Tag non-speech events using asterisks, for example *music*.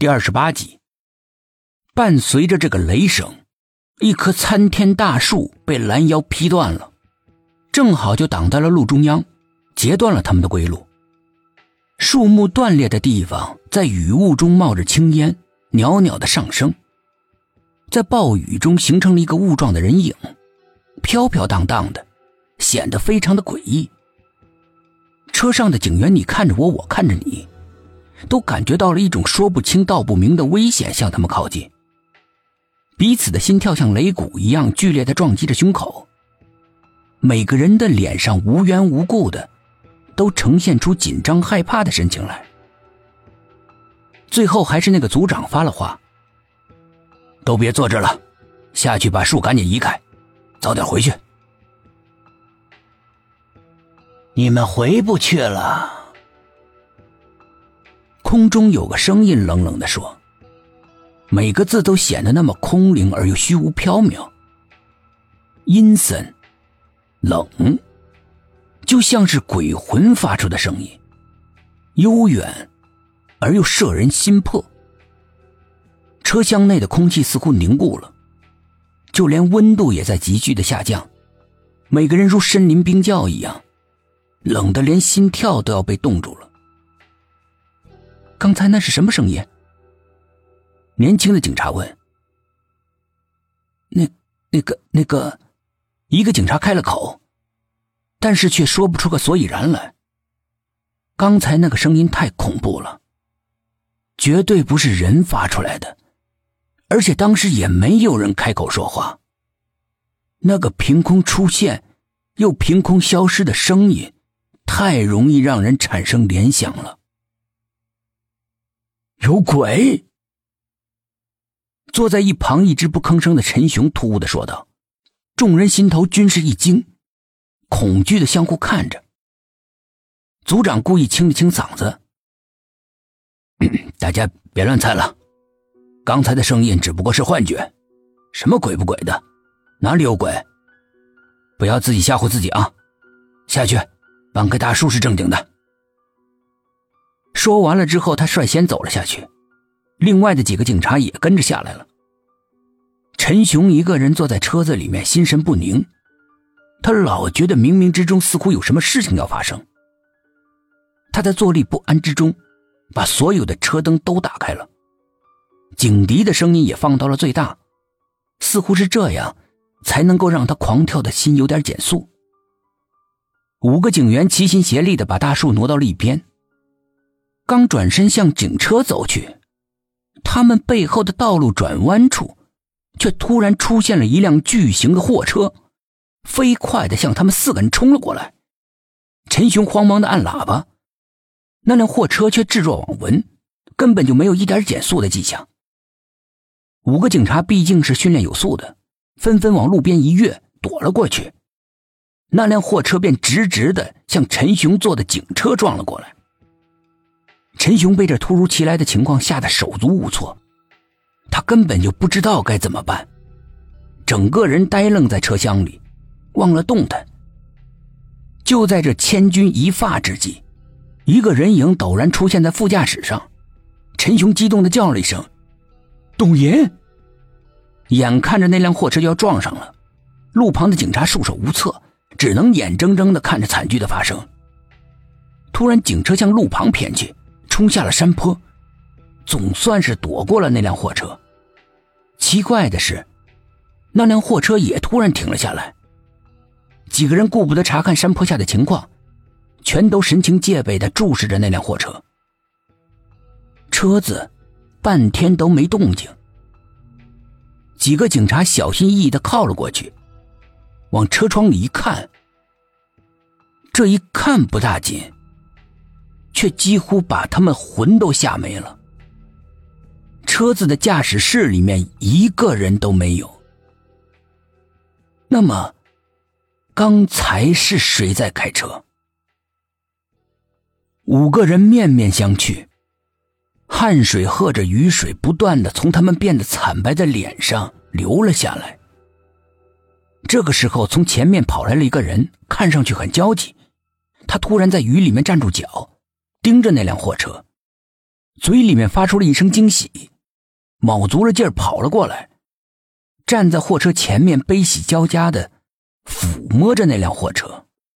第二十八集，伴随着这个雷声，一棵参天大树被拦腰劈断了，正好就挡在了路中央，截断了他们的归路。树木断裂的地方，在雨雾中冒着青烟，袅袅的上升，在暴雨中形成了一个雾状的人影，飘飘荡荡的，显得非常的诡异。车上的警员，你看着我，我看着你。都感觉到了一种说不清道不明的危险向他们靠近，彼此的心跳像擂鼓一样剧烈的撞击着胸口，每个人的脸上无缘无故的都呈现出紧张害怕的神情来。最后还是那个组长发了话：“都别坐这了，下去把树赶紧移开，早点回去。”你们回不去了。空中有个声音冷冷的说：“每个字都显得那么空灵而又虚无缥缈，阴森、冷，就像是鬼魂发出的声音，悠远而又摄人心魄。车厢内的空气似乎凝固了，就连温度也在急剧的下降，每个人如身临冰窖一样，冷的连心跳都要被冻住了。”刚才那是什么声音？年轻的警察问。那、那个、那个，一个警察开了口，但是却说不出个所以然来。刚才那个声音太恐怖了，绝对不是人发出来的，而且当时也没有人开口说话。那个凭空出现又凭空消失的声音，太容易让人产生联想了。有鬼！坐在一旁一直不吭声的陈雄突兀的说道。众人心头均是一惊，恐惧的相互看着。组长故意清了清嗓子：“ *clears throat* 大家别乱猜了，刚才的声音只不过是幻觉，什么鬼不鬼的，哪里有鬼？不要自己吓唬自己啊！下去，搬开大树是正经的。”说完了之后，他率先走了下去，另外的几个警察也跟着下来了。陈雄一个人坐在车子里面，心神不宁，他老觉得冥冥之中似乎有什么事情要发生。他在坐立不安之中，把所有的车灯都打开了，警笛的声音也放到了最大，似乎是这样才能够让他狂跳的心有点减速。五个警员齐心协力的把大树挪到了一边。刚转身向警车走去，他们背后的道路转弯处，却突然出现了一辆巨型的货车，飞快的向他们四个人冲了过来。陈雄慌忙的按喇叭，那辆货车却置若罔闻，根本就没有一点减速的迹象。五个警察毕竟是训练有素的，纷纷往路边一跃，躲了过去。那辆货车便直直的向陈雄坐的警车撞了过来。陈雄被这突如其来的情况吓得手足无措，他根本就不知道该怎么办，整个人呆愣在车厢里，忘了动弹。就在这千钧一发之际，一个人影陡然出现在副驾驶上，陈雄激动的叫了一声：“董岩！”眼看着那辆货车就要撞上了，路旁的警察束手无策，只能眼睁睁的看着惨剧的发生。突然，警车向路旁偏去。冲下了山坡，总算是躲过了那辆货车。奇怪的是，那辆货车也突然停了下来。几个人顾不得查看山坡下的情况，全都神情戒备的注视着那辆货车。车子半天都没动静。几个警察小心翼翼的靠了过去，往车窗里一看，这一看不大紧。却几乎把他们魂都吓没了。车子的驾驶室里面一个人都没有。那么，刚才是谁在开车？五个人面面相觑，汗水和着雨水不断的从他们变得惨白的脸上流了下来。这个时候，从前面跑来了一个人，看上去很焦急。他突然在雨里面站住脚。盯着那辆货车，嘴里面发出了一声惊喜，卯足了劲儿跑了过来，站在货车前面，悲喜交加的抚摸着那辆货车。